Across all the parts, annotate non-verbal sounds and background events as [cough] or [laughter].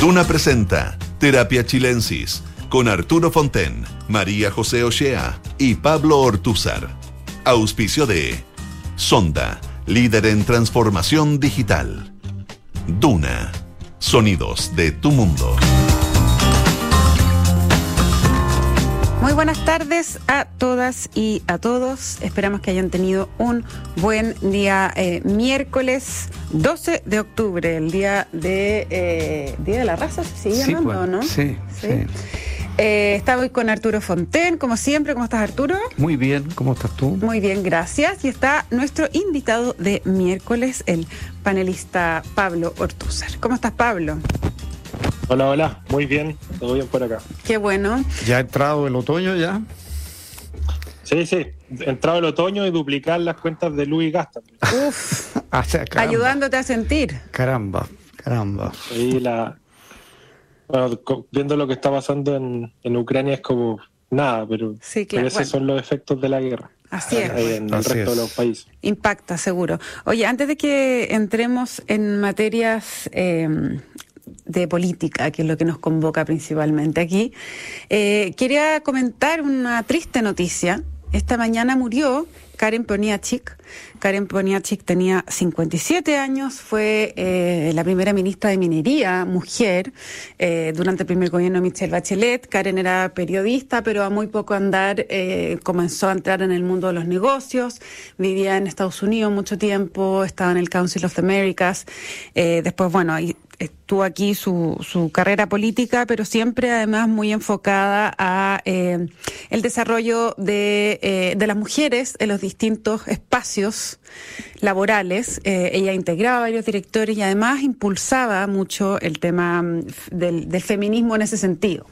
Duna presenta Terapia Chilensis con Arturo Fonten, María José Ochea y Pablo Ortúzar. Auspicio de Sonda, líder en transformación digital. Duna, sonidos de tu mundo. Muy buenas tardes a todas y a todos. Esperamos que hayan tenido un buen día eh, miércoles 12 de octubre, el día de eh, Día de la Raza, ¿se sigue llamando, pues, no? Sí, sí. Eh, estamos con Arturo Fonten, como siempre. ¿Cómo estás, Arturo? Muy bien, ¿cómo estás tú? Muy bien, gracias. Y está nuestro invitado de miércoles, el panelista Pablo Ortúzar. ¿Cómo estás, Pablo? Hola, hola, muy bien, todo bien por acá. Qué bueno. ¿Ya ha entrado el otoño ya? Sí, sí, entrado el otoño y duplicar las cuentas de Luis Gasta. Uf, [laughs] Ah, o sea, caramba. ayudándote a sentir. Caramba, caramba. Ahí la, bueno, viendo lo que está pasando en, en Ucrania es como nada, pero, Sí, pero claro. esos Bueno, son los efectos de la guerra así es. en el Así resto es. de los países. Impacta, seguro. Oye, antes de que entremos en materias eh, de política, que es lo que nos convoca principalmente aquí, eh, quería comentar una triste noticia. Esta mañana murió Karen Poniachik. Karen Poniachik tenía 57 años, fue eh, la primera ministra de Minería, mujer, eh, durante el primer gobierno de Michelle Bachelet. Karen era periodista, pero a muy poco andar comenzó a entrar en el mundo de los negocios. Vivía en Estados Unidos mucho tiempo, estaba en el Council of the Americas. Después, bueno, estuvo aquí su, su carrera política, pero siempre además muy enfocada a eh, el desarrollo de, eh, de las mujeres en los distintos espacios laborales. Eh, ella integraba varios directores y además impulsaba mucho el tema mm, del, feminismo en ese sentido.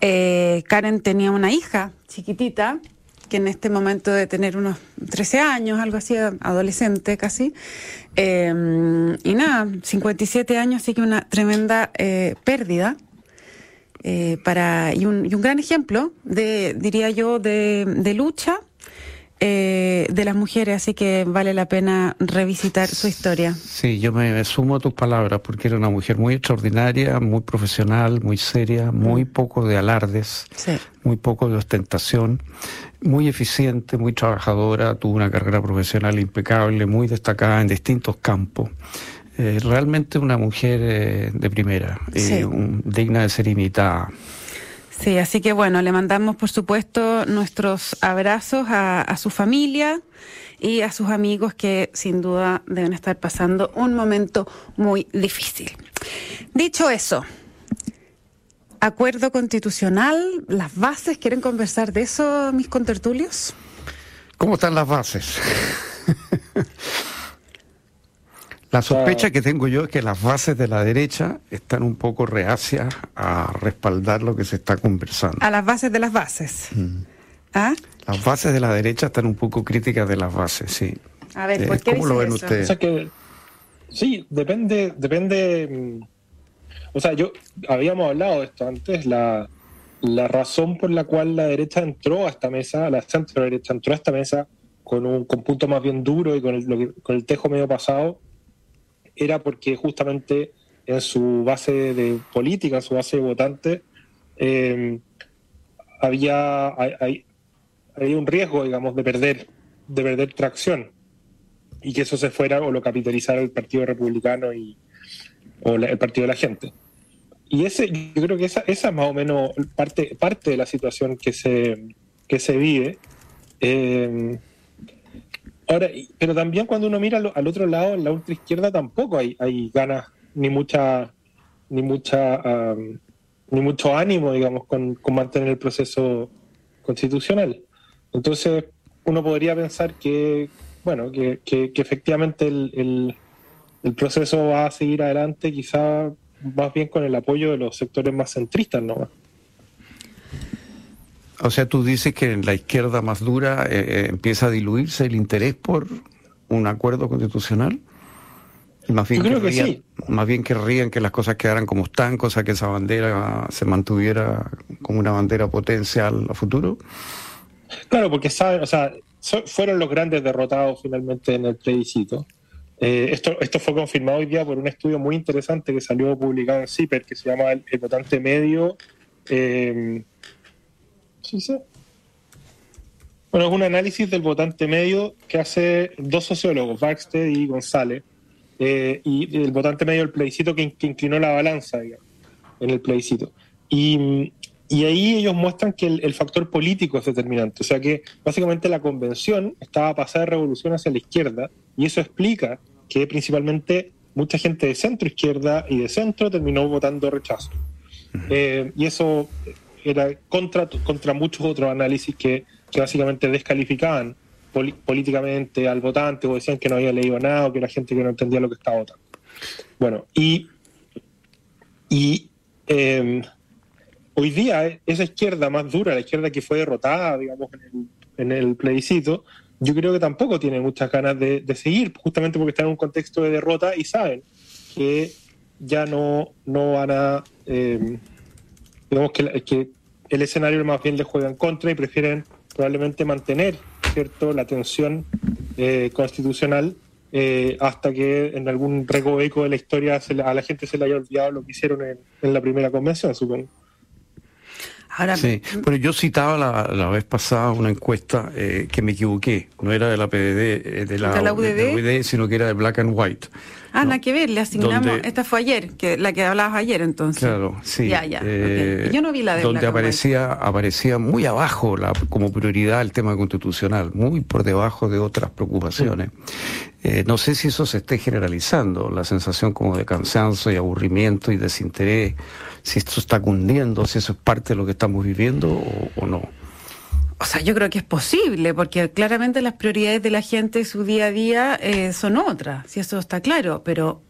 Karen tenía una hija chiquitita que en este momento de tener unos 13 años, algo así, adolescente casi. Eh, y nada, 57 años, así que una tremenda eh, pérdida. eh, para, y, un, y un gran ejemplo de, diría yo, de, de lucha eh, de las mujeres, así que vale la pena revisitar su historia. Sí, yo me, sumo a tus palabras porque era una mujer muy extraordinaria, muy profesional, muy seria, muy poco de alardes, Sí. muy poco de ostentación, muy eficiente, muy trabajadora, tuvo una carrera profesional impecable, muy destacada en distintos campos. Eh, realmente una mujer eh, de primera, eh, Sí. un- digna de ser imitada. Sí, así que bueno, le mandamos por supuesto nuestros abrazos a, a su familia y a sus amigos que sin duda deben estar pasando un momento muy difícil. Dicho eso, acuerdo constitucional, las bases, ¿quieren conversar de eso mis contertulios? ¿Cómo están las bases? [laughs] La sospecha que tengo yo es que las bases de la derecha están un poco reacias a respaldar lo que se está conversando. A las bases de las bases. Mm. ¿Ah? Las bases de la derecha están un poco críticas de las bases, sí. A ver, Eh, ¿por qué ¿Cómo lo ven eso? ustedes? O sea que, sí, depende, depende, mm, o sea, yo, habíamos hablado de esto antes, la, la razón por la cual la derecha entró a esta mesa, la centro derecha entró a esta mesa con un con punto más bien duro y con el, lo que- con el tejo medio pasado, era porque justamente en su base de política, en su base de votantes, eh, había, hay- había un riesgo, digamos, de perder, de perder tracción y que eso se fuera o lo capitalizara el Partido Republicano y, o el Partido de la Gente. Y ese, yo creo que esa, esa es más o menos parte, parte de la situación que se, que se vive. Eh, ahora, pero también cuando uno mira al, otro lado, en la ultra izquierda, tampoco hay, ganas ni mucha ni mucha am, ni mucho ánimo, digamos, con, mantener el proceso constitucional. Entonces, uno podría pensar que, bueno, que, efectivamente el, el- el proceso va a seguir adelante, quizá más bien con el apoyo de los sectores más centristas, ¿no? O sea, tú dices que en la izquierda más dura eh, eh, empieza a diluirse el interés por un acuerdo constitucional. Y más bien Yo creo que sí. Más bien querrían que las cosas quedaran como están, cosa que esa bandera se mantuviera como una bandera potencial a futuro. Claro, porque saben, o sea, fueron los grandes derrotados finalmente en el plebiscito. Eh, esto, esto fue confirmado hoy día por un estudio muy interesante que salió publicado en CIPER, que se llama El, votante medio. Eh, Bueno, es un análisis del votante medio que hace dos sociólogos, Baxter y González, eh, y el votante medio del plebiscito que, inclinó la balanza en el plebiscito. Y, y ahí ellos muestran que el, factor político es determinante. O sea que básicamente la convención estaba pasada de revolución hacia la izquierda y eso explica que principalmente mucha gente de centro izquierda y de centro terminó votando rechazo. Eh, y eso era contra, contra muchos otros análisis que, básicamente descalificaban políticamente al votante o decían que no había leído nada o que era gente que no entendía lo que estaba votando. Bueno, y, y eh, Hoy día, esa izquierda más dura, la izquierda que fue derrotada, digamos, en el, plebiscito, yo creo que tampoco tiene muchas ganas de, seguir, justamente porque está en un contexto de derrota y saben que ya no, no van a, eh, digamos que, que, el escenario más bien les juega en contra y prefieren probablemente mantener, ¿cierto?, la tensión eh, constitucional hasta que en algún recoveco de la historia a la gente se le haya olvidado lo que hicieron en la primera convención, supongo sí, pero yo citaba la, vez pasada una encuesta eh, que me equivoqué, no era de la PDD, eh, de la, ¿De UDD? sino que era de Black and White. Ah, nada que ver, le asignamos, esta fue ayer, que la que hablabas ayer entonces. Claro, sí. Ya, ya. Eh, yo no vi la de Donde aparecía, aparecía muy abajo la, como prioridad el tema constitucional, muy por debajo de otras preocupaciones. no sé si eso se esté generalizando, la sensación como de cansancio y aburrimiento y desinterés si esto está cundiendo, si eso es parte de lo que estamos viviendo o, no. O sea, yo creo que es posible, porque claramente las prioridades de la gente, su día a día, eh, son otras, si eso está claro, pero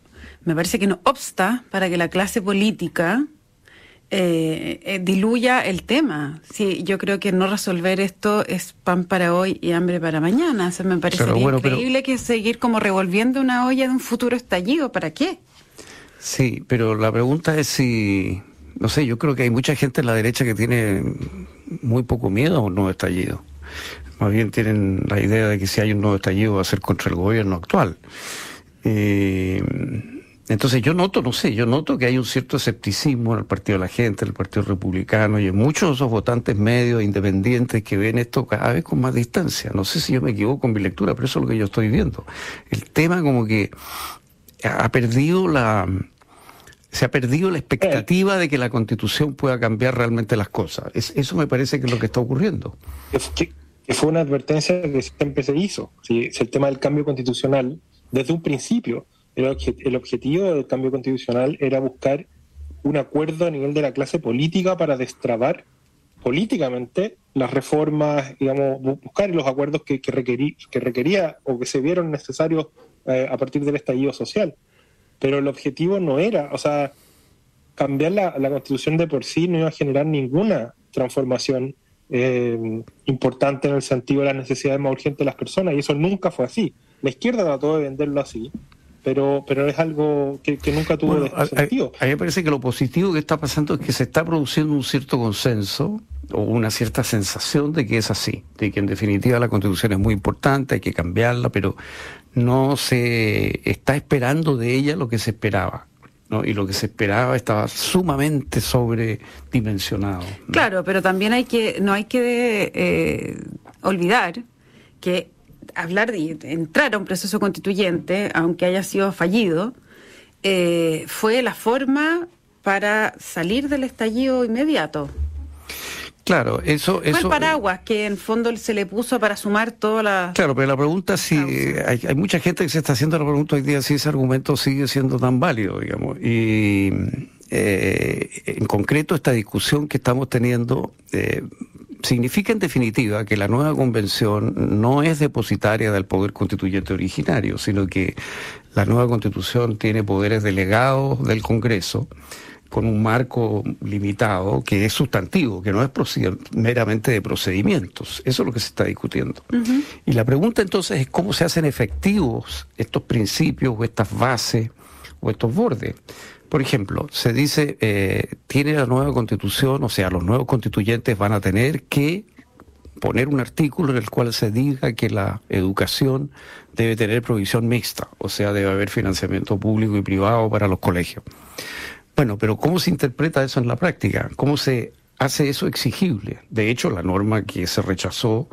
me parece que no obsta para que la clase política eh, eh, diluya el tema. Sí, yo creo que no resolver esto es pan para hoy y hambre para mañana. O me parece increíble que seguir como revolviendo una olla de un futuro estallido. ¿Para qué? Sí, pero la pregunta es si, no sé, yo creo que hay mucha gente en la derecha que tiene muy poco miedo a un nuevo estallido. Más bien tienen la idea de que si hay un nuevo estallido va a ser contra el gobierno actual. Eh, entonces yo noto, no sé, yo noto que hay un cierto escepticismo en el Partido de la Gente, en el Partido Republicano y en muchos de esos votantes medios independientes que ven esto cada vez con más distancia. No sé si yo me equivoco en mi lectura, pero eso es lo que yo estoy viendo. El tema como que ha perdido la se ha perdido la expectativa de que la constitución pueda cambiar realmente las cosas. eso me parece que es lo que está ocurriendo. Que, fue una advertencia que siempre se hizo. ¿sí? El tema del cambio constitucional, desde un principio, el, el objetivo del cambio constitucional era buscar un acuerdo a nivel de la clase política para destrabar políticamente las reformas, digamos, buscar los acuerdos que, que, que requería o que se vieron necesarios eh, a partir del estallido social. Pero el objetivo no era, o sea, cambiar la, constitución de por sí no iba a generar ninguna transformación eh, importante en el sentido de las necesidades más urgentes de las personas, y eso nunca fue así. La izquierda trató de venderlo así, pero, pero es algo que, nunca tuvo sentido. A, mí me parece que lo positivo que está pasando es que se está produciendo un cierto consenso o una cierta sensación de que es así, de que en definitiva la constitución es muy importante, hay que cambiarla, pero no se está esperando de ella lo que se esperaba. ¿no? Y lo que se esperaba estaba sumamente sobredimensionado. Claro, pero también hay que, no hay que eh, olvidar que hablar de entrar a un proceso constituyente, aunque haya sido fallido, eh, fue la forma para salir del estallido inmediato. Claro, eso... eso Fue el paraguas que en fondo se le puso para sumar toda la... Claro, pero la pregunta si... Hay, hay, mucha gente que se está haciendo la pregunta hoy día si ese argumento sigue siendo tan válido, digamos. Y eh, en concreto esta discusión que estamos teniendo eh, significa en definitiva que la nueva convención no es depositaria del poder constituyente originario, sino que la nueva constitución tiene poderes delegados del Congreso con un marco limitado que es sustantivo, que no es meramente de procedimientos. Eso es lo que se está discutiendo. Y la pregunta entonces es cómo se hacen efectivos estos principios o estas bases o estos bordes. Por ejemplo, se dice, eh, tiene la nueva constitución, o sea, los nuevos constituyentes van a tener que poner un artículo en el cual se diga que la educación debe tener provisión mixta, o sea, debe haber financiamiento público y privado para los colegios. Bueno, pero ¿cómo se interpreta eso en la práctica? ¿Cómo se hace eso exigible? De hecho, la norma que se rechazó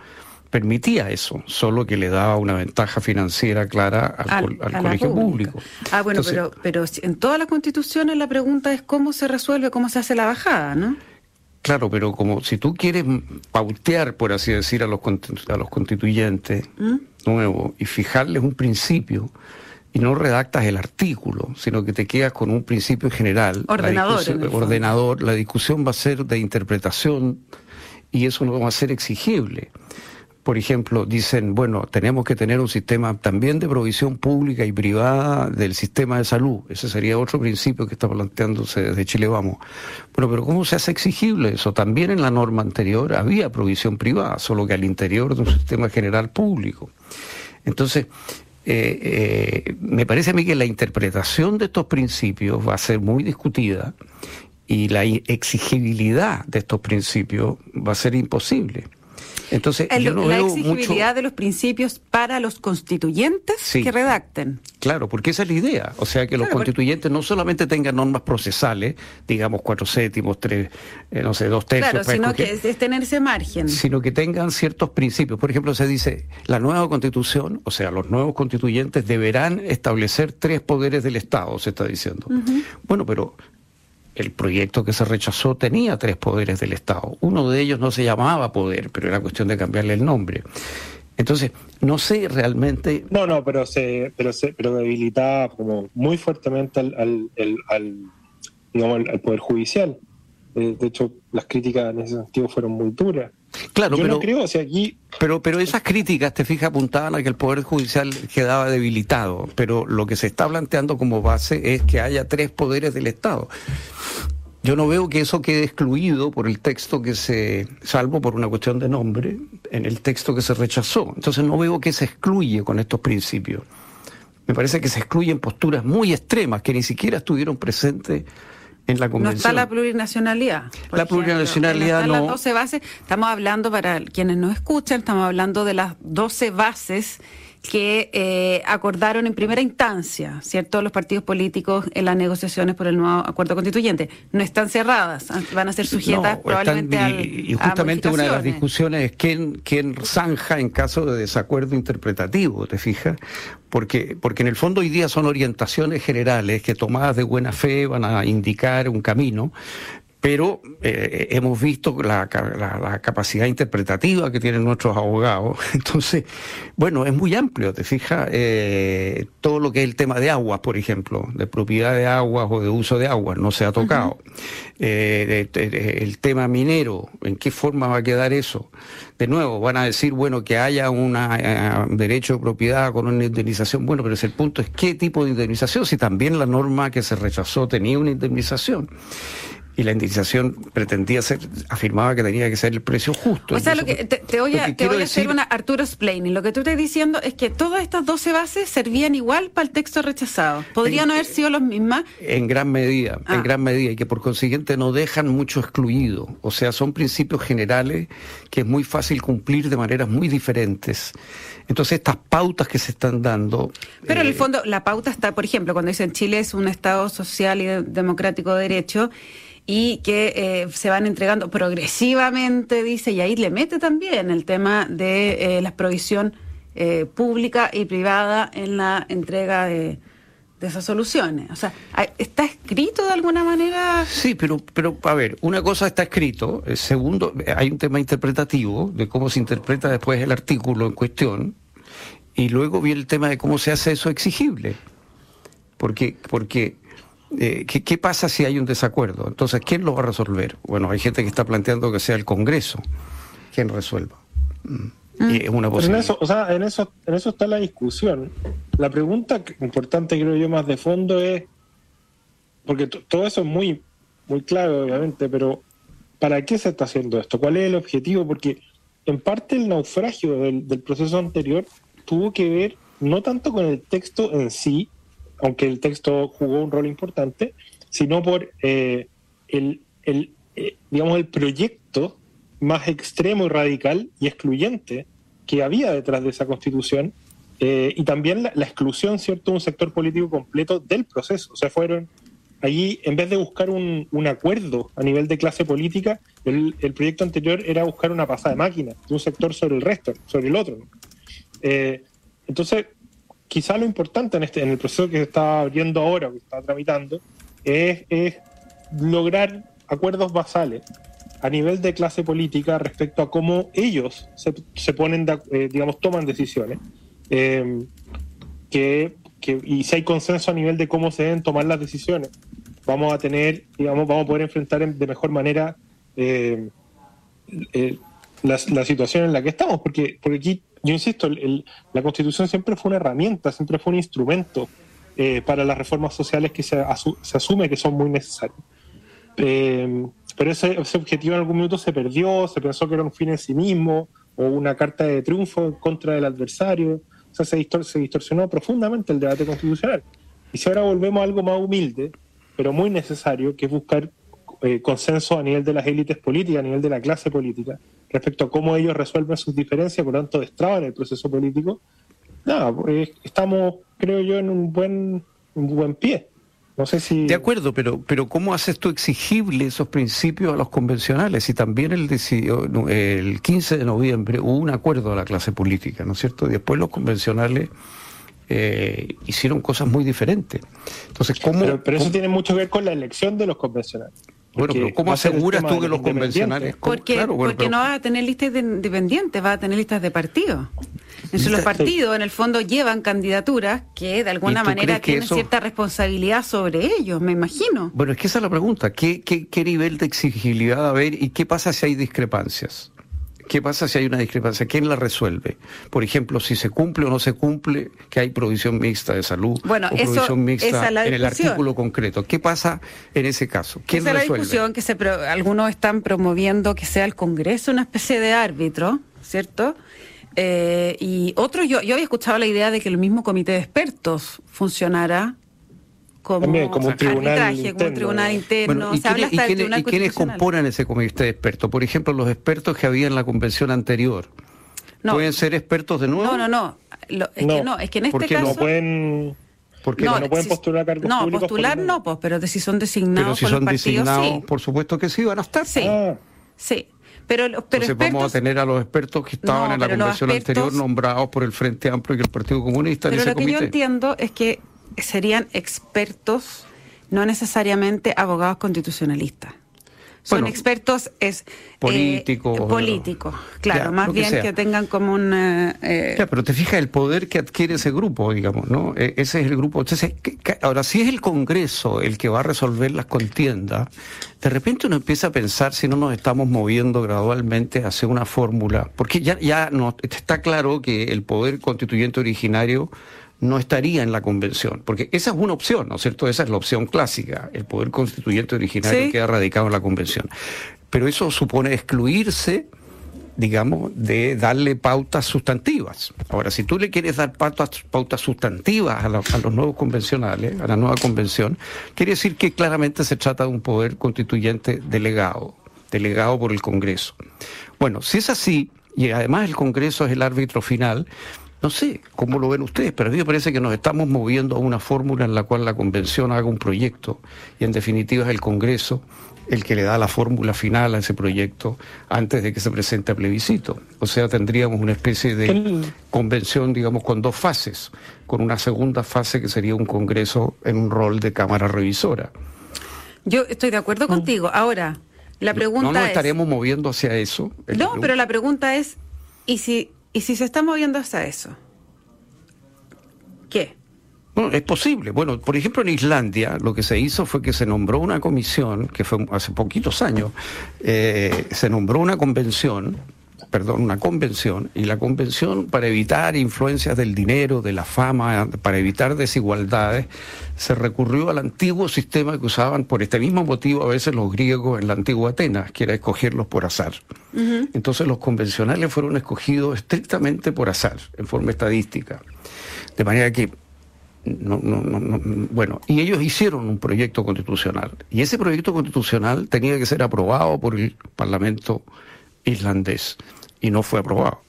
permitía eso, solo que le daba una ventaja financiera clara al, colegio público. Ah, bueno, pero, pero en todas las constituciones la pregunta es cómo se resuelve, cómo se hace la bajada, ¿no? Claro, pero como si tú quieres pautear, por así decir, a los, a los constituyentes ¿Mm? nuevos y fijarles un principio, y no redactas el artículo, sino que te quedas con un principio general. Ordenador. ordenador, la discusión va a ser de interpretación y eso no va a ser exigible por ejemplo, dicen, bueno, tenemos que tener un sistema también de provisión pública y privada del sistema de salud. Ese sería otro principio que está planteándose desde Chile Vamos. Bueno, pero ¿cómo se hace exigible eso? También en la norma anterior había provisión privada, solo que al interior de un sistema general público. Entonces, eh, me parece a mí que la interpretación de estos principios va a ser muy discutida y la exigibilidad de estos principios va a ser imposible. Entonces, yo no la exigibilidad de los principios para los constituyentes que redacten. Claro, porque esa es la idea. O sea, que los constituyentes no solamente tengan normas procesales, digamos cuatro séptimos, tres, eh, no sé, dos tercios. Claro, sino que es, tener ese margen. Sino que tengan ciertos principios. Por ejemplo, se dice, la nueva constitución, o sea, los nuevos constituyentes deberán establecer tres poderes del Estado, se está diciendo. Bueno, pero el proyecto que se rechazó tenía tres poderes del Estado. Uno de ellos no se llamaba poder, pero era cuestión de cambiarle el nombre. Entonces, no sé realmente. No, no, pero se, pero se, pero debilitaba como muy fuertemente al, al, al, digamos, al poder judicial. Eh, de hecho, las críticas en ese sentido fueron muy duras. Claro, pero, creo, o sea, aquí... pero, pero esas críticas, te fijas, apuntaban a que el Poder Judicial quedaba debilitado, pero lo que se está planteando como base es que haya tres poderes del Estado. Yo no veo que eso quede excluido por el texto que se, salvo por una cuestión de nombre, en el texto que se rechazó. Entonces no veo que se excluye con estos principios. Me parece que se excluyen posturas muy extremas que ni siquiera estuvieron presentes no está la plurinacionalidad. La plurinacionalidad no. Las 12 bases, estamos hablando, para quienes no escuchan, estamos hablando de las 12 bases que eh, acordaron en primera instancia, ¿cierto?, los partidos políticos en las negociaciones por el nuevo acuerdo constituyente. No están cerradas, ah, van a ser sujetas probablemente a y, justamente una de las discusiones es quién, quién zanja en caso de desacuerdo interpretativo, ¿te fijas? Porque, porque en el fondo hoy día son orientaciones generales que tomadas de buena fe van a indicar un camino, pero eh, hemos visto la, capacidad interpretativa que tienen nuestros abogados. [laughs] Entonces, bueno, es muy amplio, te fijas, eh, todo lo que es el tema de aguas, por ejemplo, de propiedad de aguas o de uso de aguas, no se ha tocado. Eh, el tema minero, ¿en qué forma va a quedar eso? De nuevo, van a decir, bueno, que haya un derecho de propiedad con una indemnización. Bueno, pero el punto es qué tipo de indemnización, si también la norma que se rechazó tenía una indemnización y la indemnización pretendía ser, afirmaba que tenía que ser el precio justo. O sea, lo que, te, voy a, te voy a hacer una Arturo explaining. Lo que tú estás diciendo es que todas estas 12 bases servían igual para el texto rechazado. ¿Podrían haber sido las mismas? En gran medida, en ah. gran medida, y que por consiguiente no dejan mucho excluido. O sea, son principios generales que es muy fácil cumplir de maneras muy diferentes. Entonces, estas pautas que se están dando. Pero en el eh, fondo, la pauta está, por ejemplo, cuando dicen Chile es un Estado social y democrático de derecho, y que eh, se van entregando progresivamente, dice, y ahí le mete también el tema de eh, la provisión eh, pública y privada en la entrega de, esas soluciones. O sea, ¿está escrito de alguna manera? Sí, pero, pero a ver, una cosa está escrito, segundo, hay un tema interpretativo de cómo se interpreta después el artículo en cuestión, y luego viene el tema de cómo se hace eso exigible. Porque, porque eh, ¿qué, pasa si hay un desacuerdo? Entonces, ¿quién lo va a resolver? Bueno, hay gente que está planteando que sea el Congreso quien resuelva. Mm. Y es una posibilidad. En eso, o sea, en eso, en eso está la discusión. La pregunta importante, creo yo, más de fondo es, porque todo eso es muy, muy claro, obviamente, pero ¿para qué se está haciendo esto? ¿Cuál es el objetivo? Porque en parte el naufragio del, del proceso anterior tuvo que ver no tanto con el texto en sí, aunque el texto jugó un rol importante, sino por eh, el, eh, digamos, el proyecto más extremo y radical y excluyente que había detrás de esa constitución eh, y también la, exclusión, ¿cierto?, de un sector político completo del proceso. O sea, fueron allí, en vez de buscar un, acuerdo a nivel de clase política, el, proyecto anterior era buscar una pasada de máquina de un sector sobre el resto, sobre el otro. Entonces, quizá lo importante en, este, en el proceso que se está abriendo ahora, que está tramitando, es, lograr acuerdos basales a nivel de clase política respecto a cómo ellos se, ponen, eh, digamos, toman decisiones. Eh, que, y si hay consenso a nivel de cómo se deben tomar las decisiones, vamos a tener, digamos, vamos a poder enfrentar de mejor manera eh, la, situación en la que estamos, porque, porque aquí, yo insisto, la constitución siempre fue una herramienta, siempre fue un instrumento para las reformas sociales que se, se, asume que son muy necesarias. pero ese, ese, objetivo en algún minuto se perdió, se pensó que era un fin en sí mismo, o una carta de triunfo en contra del adversario se, se distorsionó profundamente el debate constitucional. Y si ahora volvemos a algo más humilde, pero muy necesario, que es buscar eh, consenso a nivel de las élites políticas, a nivel de la clase política, respecto a cómo ellos resuelven sus diferencias, por lo tanto destraban el proceso político, nada, pues, estamos, creo yo, en un buen, un buen pie. No sé si... De acuerdo, pero, pero ¿cómo haces tú exigible esos principios a los convencionales? Y también el, el 15 de noviembre hubo un acuerdo a la clase política, ¿no es cierto? Y después los convencionales eh, hicieron cosas muy diferentes. Entonces, ¿cómo, pero, eso tiene mucho que ver con la elección de los convencionales. Bueno, pero ¿cómo aseguras tú que los convencionales... Porque, porque no vas a tener listas de independientes, vas a tener listas de partidos. Entonces los partidos en el fondo llevan candidaturas que de alguna manera tienen cierta responsabilidad sobre ellos, me imagino. Bueno, es que esa es la pregunta. ¿Qué, qué, qué nivel de exigibilidad va a haber y qué pasa si hay discrepancias? ¿Qué pasa si hay una discrepancia? ¿Quién la resuelve? Por ejemplo, si se cumple o no se cumple que hay provisión mixta de salud bueno, o provisión mixta en el artículo concreto. ¿Qué pasa en ese caso? ¿Quién esa es la discusión que se algunos están promoviendo que sea el Congreso una especie de árbitro, ¿cierto? Eh, y otros, yo, yo había escuchado la idea de que el mismo comité de expertos funcionara como, como, un tribunal interno. ¿y, quiénes, componen ese comité de expertos? Por ejemplo, los expertos que había en la convención anterior. ¿Pueden ser expertos de nuevo? No, no, no. es que no, es que en este caso... No pueden... Porque no, pueden postular cargos no, postular no, pues, pero si son designados pero si son designados, por supuesto que sí, van a estar. Sí, ah. sí. Pero, pero Entonces vamos a tener a los expertos que estaban en la convención anterior nombrados por el Frente Amplio y el Partido Comunista pero en ese lo que yo entiendo es que serían expertos, no necesariamente abogados constitucionalistas. Son expertos es eh, políticos, políticos, claro, más bien que, tengan como un. Eh, eh pero te fijas el poder que adquiere ese grupo, digamos, ¿no? E, ese es el grupo. Entonces, ahora si es el Congreso el que va a resolver las contiendas, de repente uno empieza a pensar si no nos estamos moviendo gradualmente hacia una fórmula, porque ya ya no está claro que el poder constituyente originario no estaría en la convención, porque esa es una opción, ¿no es cierto? Esa es la opción clásica, el poder constituyente originario queda radicado en la convención. Pero eso supone excluirse, digamos, de darle pautas sustantivas. Ahora, si tú le quieres dar pautas, pautas sustantivas a, a los nuevos convencionales, a la nueva convención, quiere decir que claramente se trata de un poder constituyente delegado, delegado por el Congreso. Bueno, si es así, y además el Congreso es el árbitro final, no sé cómo lo ven ustedes, pero a mí me parece que nos estamos moviendo a una fórmula en la cual la convención haga un proyecto y en definitiva es el Congreso el que le da la fórmula final a ese proyecto antes de que se presente a plebiscito. O sea, tendríamos una especie de convención, digamos, con dos fases, con una segunda fase que sería un Congreso en un rol de Cámara Revisora. Yo estoy de acuerdo contigo. Ahora, la pregunta es... ¿No nos estaremos moviendo hacia eso? No, pero la pregunta es, ¿y si ¿Y si se está moviendo hasta eso? ¿Qué? Bueno, es posible. Bueno, por ejemplo, en Islandia lo que se hizo fue que se nombró una comisión, que fue hace poquitos años, eh, se nombró una convención perdón, una convención, y la convención para evitar influencias del dinero, de la fama, para evitar desigualdades, se recurrió al antiguo sistema que usaban por este mismo motivo a veces los griegos en la antigua Atenas, que era escogerlos por azar. Entonces los convencionales fueron escogidos estrictamente por azar, en forma estadística. De manera que no, no, no, bueno, y ellos hicieron un proyecto constitucional. Y ese proyecto constitucional tenía que ser aprobado por el Parlamento islandés y no fue aprobado.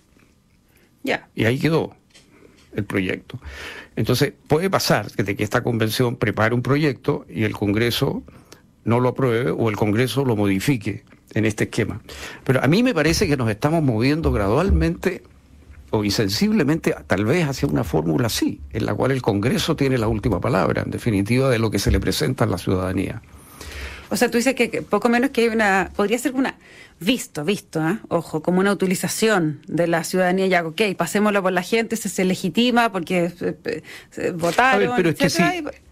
Ya. Y ahí quedó el proyecto. Entonces, puede pasar de que esta convención prepare un proyecto y el Congreso no lo apruebe o el Congreso lo modifique en este esquema. Pero a mí me parece que nos estamos moviendo gradualmente o insensiblemente tal vez hacia una fórmula así, en la cual el Congreso tiene la última palabra, en definitiva, de lo que se le presenta a la ciudadanía. O sea, tú dices que poco menos que hay una, podría ser una, visto, visto, ¿eh? ojo, como una utilización de la ciudadanía ya, ok, pasémoslo por la gente, se, se legitima porque se, votaron. pero es que sí.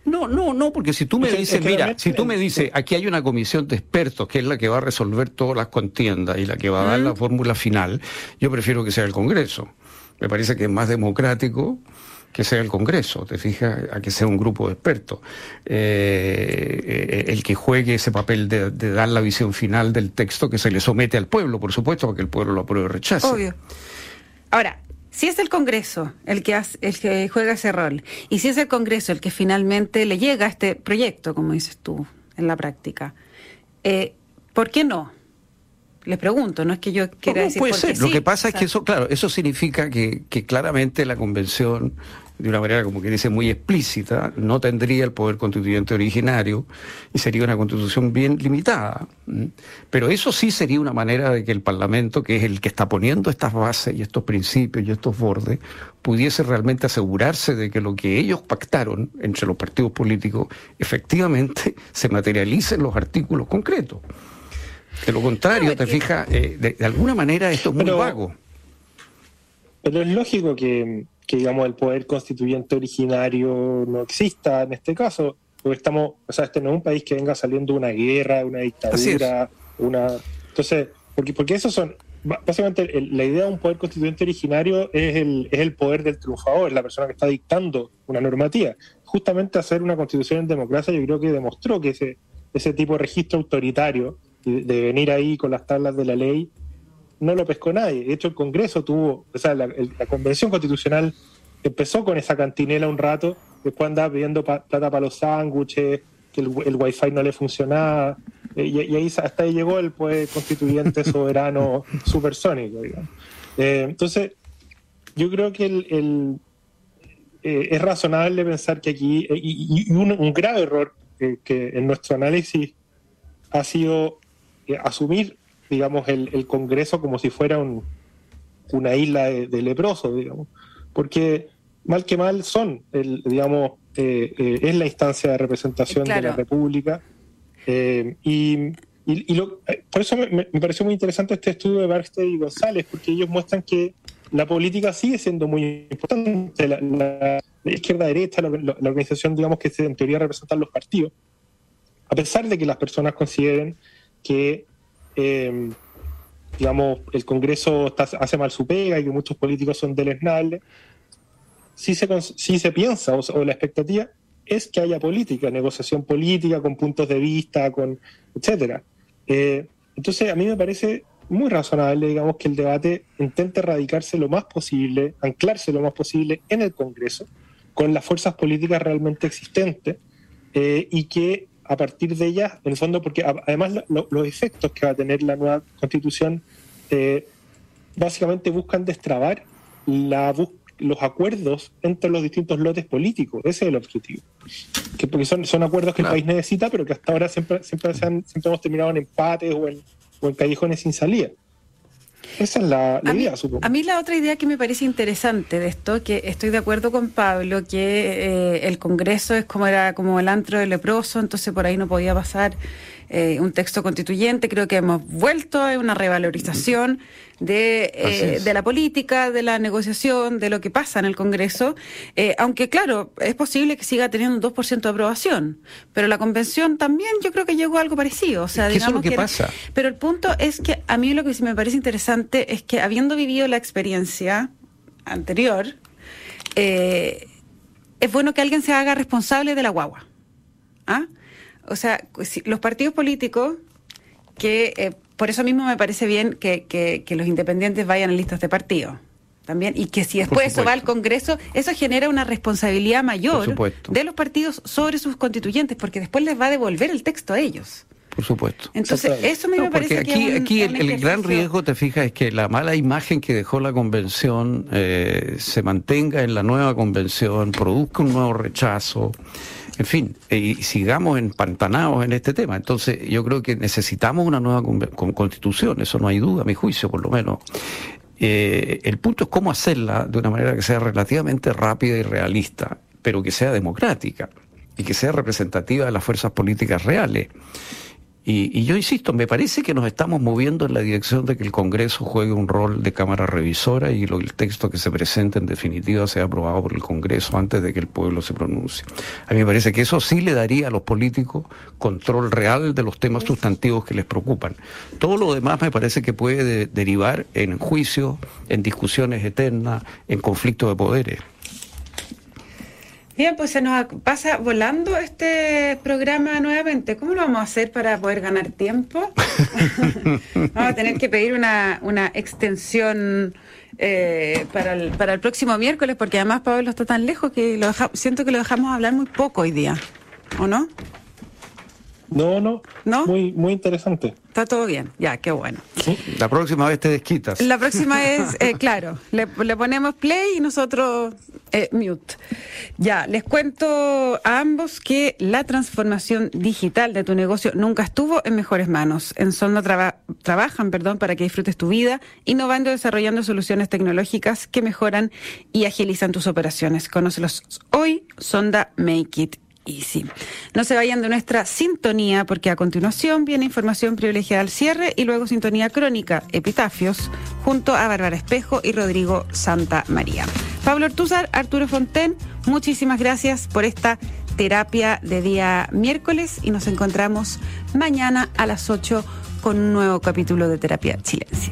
No, no, no, porque si tú me dices, mira, si tú me dices, aquí hay una comisión de expertos que es la que va a resolver todas las contiendas y la que va a dar la fórmula final, yo prefiero que sea el Congreso. Me parece que es más democrático que sea el Congreso, te fijas, a que sea un grupo de expertos, eh, eh, el que juegue ese papel de, dar la visión final del texto que se le somete al pueblo, por supuesto, para que el pueblo lo apruebe o rechace. Obvio. Ahora, si es el Congreso el que, hace, el que juega ese rol, y si es el Congreso el que finalmente le llega a este proyecto, como dices tú, en la práctica, eh, ¿por qué no? Les pregunto, no es que yo quiera decir puede ser. Lo que pasa es que eso, claro, eso significa que, que claramente la convención de una manera, como que dice, muy explícita, no tendría el poder constituyente originario y sería una constitución bien limitada. Pero eso sí sería una manera de que el Parlamento, que es el que está poniendo estas bases y estos principios y estos bordes, pudiese realmente asegurarse de que lo que ellos pactaron entre los partidos políticos efectivamente [laughs] se materialice en los artículos concretos. De lo contrario, te fijas, eh, de, alguna manera esto es muy vago. Pero es lógico que que digamos el poder constituyente originario no exista en este caso, porque estamos, o sea, este no es un país que venga saliendo de una guerra, una dictadura, una entonces, porque, porque eso son, básicamente la idea de un poder constituyente originario es el, es el poder del triunfador, la persona que está dictando una normativa. Justamente hacer una constitución en democracia yo creo que demostró que ese, ese tipo de registro autoritario, de venir ahí con las tablas de la ley, no lo pescó nadie. De hecho, el Congreso tuvo, o sea, la, Convención Constitucional empezó con esa cantinela un rato, después andaba pidiendo plata para los sándwiches, que el, el, wifi no le funcionaba, eh, y, ahí hasta ahí llegó el pues, constituyente [laughs] soberano supersónico. Eh, entonces, yo creo que el, eh, es razonable pensar que aquí, y, un, un, grave error que en nuestro análisis ha sido asumir digamos, el, Congreso como si fuera una isla de, leprosos, digamos. Porque mal que mal son, el, digamos, eh, eh, es la instancia de representación de la República. Eh, y, por eso me, pareció muy interesante este estudio de Barstead y González, porque ellos muestran que la política sigue siendo muy importante. La, izquierda-derecha, la, la, organización, digamos, que en teoría representan los partidos, a pesar de que las personas consideren que eh, digamos, el Congreso hace mal su pega y que muchos políticos son deleznables, si se, si se piensa o, la expectativa es que haya política, negociación política con puntos de vista, con etcétera. Eh, entonces, a mí me parece muy razonable, digamos, que el debate intente radicarse lo más posible, anclarse lo más posible en el Congreso, con las fuerzas políticas realmente existentes, eh, y que a partir de ella, en el fondo, porque además los efectos que va a tener la nueva constitución eh, básicamente buscan destrabar la, los acuerdos entre los distintos lotes políticos. Ese es el objetivo. Que porque son, son acuerdos que el país necesita, pero que hasta ahora siempre, siempre, siempre hemos terminado en empates o en, o en callejones sin salida. Esa es la, idea, supongo. A mí la otra idea que me parece interesante de esto, que estoy de acuerdo con Pablo, que eh, el Congreso es como era como el antro del leproso, entonces por ahí no podía pasar eh, un texto constituyente. Creo que hemos vuelto a una revalorización de, eh, de la política, de la negociación, de lo que pasa en el Congreso. Eh, aunque, claro, es posible que siga teniendo un 2% de aprobación, pero la convención también yo creo que llegó a algo parecido. O sea, digamos que, pasa. Pero el punto es que a mí lo que sí me parece interesante es que habiendo vivido la experiencia anterior, es bueno que alguien se haga responsable de la guagua. ¿Ah? O sea, los partidos políticos que eh, por eso mismo me parece bien que, que, los independientes vayan en listas de partido también y que si después eso va al Congreso, eso genera una responsabilidad mayor de los partidos sobre sus constituyentes, porque después les va a devolver el texto a ellos. por supuesto. Entonces, eso me, parece aquí, que aquí el, gran riesgo, te fijas, es que la mala imagen que dejó la convención eh, se mantenga en la nueva convención, produzca un nuevo rechazo en fin, y sigamos empantanados en este tema. Entonces, yo creo que necesitamos una nueva constitución, eso no hay duda, a mi juicio, por lo menos. Eh, el punto es cómo hacerla de una manera que sea relativamente rápida y realista, pero que sea democrática y que sea representativa de las fuerzas políticas reales. Y, yo insisto, me parece que nos estamos moviendo en la dirección de que el Congreso juegue un rol de Cámara Revisora y el texto que se presente en definitiva sea aprobado por el Congreso antes de que el pueblo se pronuncie. A mí me parece que eso sí le daría a los políticos control real de los temas sustantivos que les preocupan. Todo lo demás me parece que puede derivar en juicios, en discusiones eternas, en conflictos de poderes. Bien, pues se nos pasa volando este programa nuevamente. ¿Cómo lo vamos a hacer para poder ganar tiempo? [laughs] vamos a tener que pedir una, una extensión eh, para, el, para el próximo miércoles, porque además Pablo está tan lejos que lo siento que lo dejamos hablar muy poco hoy día, ¿o no? No, no. ¿No? Muy, muy interesante. Está todo bien, ya, qué bueno. La próxima vez te desquitas. La próxima es, eh, [laughs] claro, le, ponemos play y nosotros eh, mute. Ya, les cuento a ambos que la transformación digital de tu negocio nunca estuvo en mejores manos. En Sonda trabajan, perdón, para que disfrutes tu vida, innovando y desarrollando soluciones tecnológicas que mejoran y agilizan tus operaciones. Conócelos hoy, Sonda Make It Easy. No se vayan de nuestra sintonía porque a continuación viene información privilegiada al cierre y luego sintonía crónica, epitafios, junto a Bárbara Espejo y Rodrigo Santa María. Pablo Ortúzar, Arturo Fonten, muchísimas gracias por esta terapia de día miércoles y nos encontramos mañana a las 8 con un nuevo capítulo de Terapia Chilense.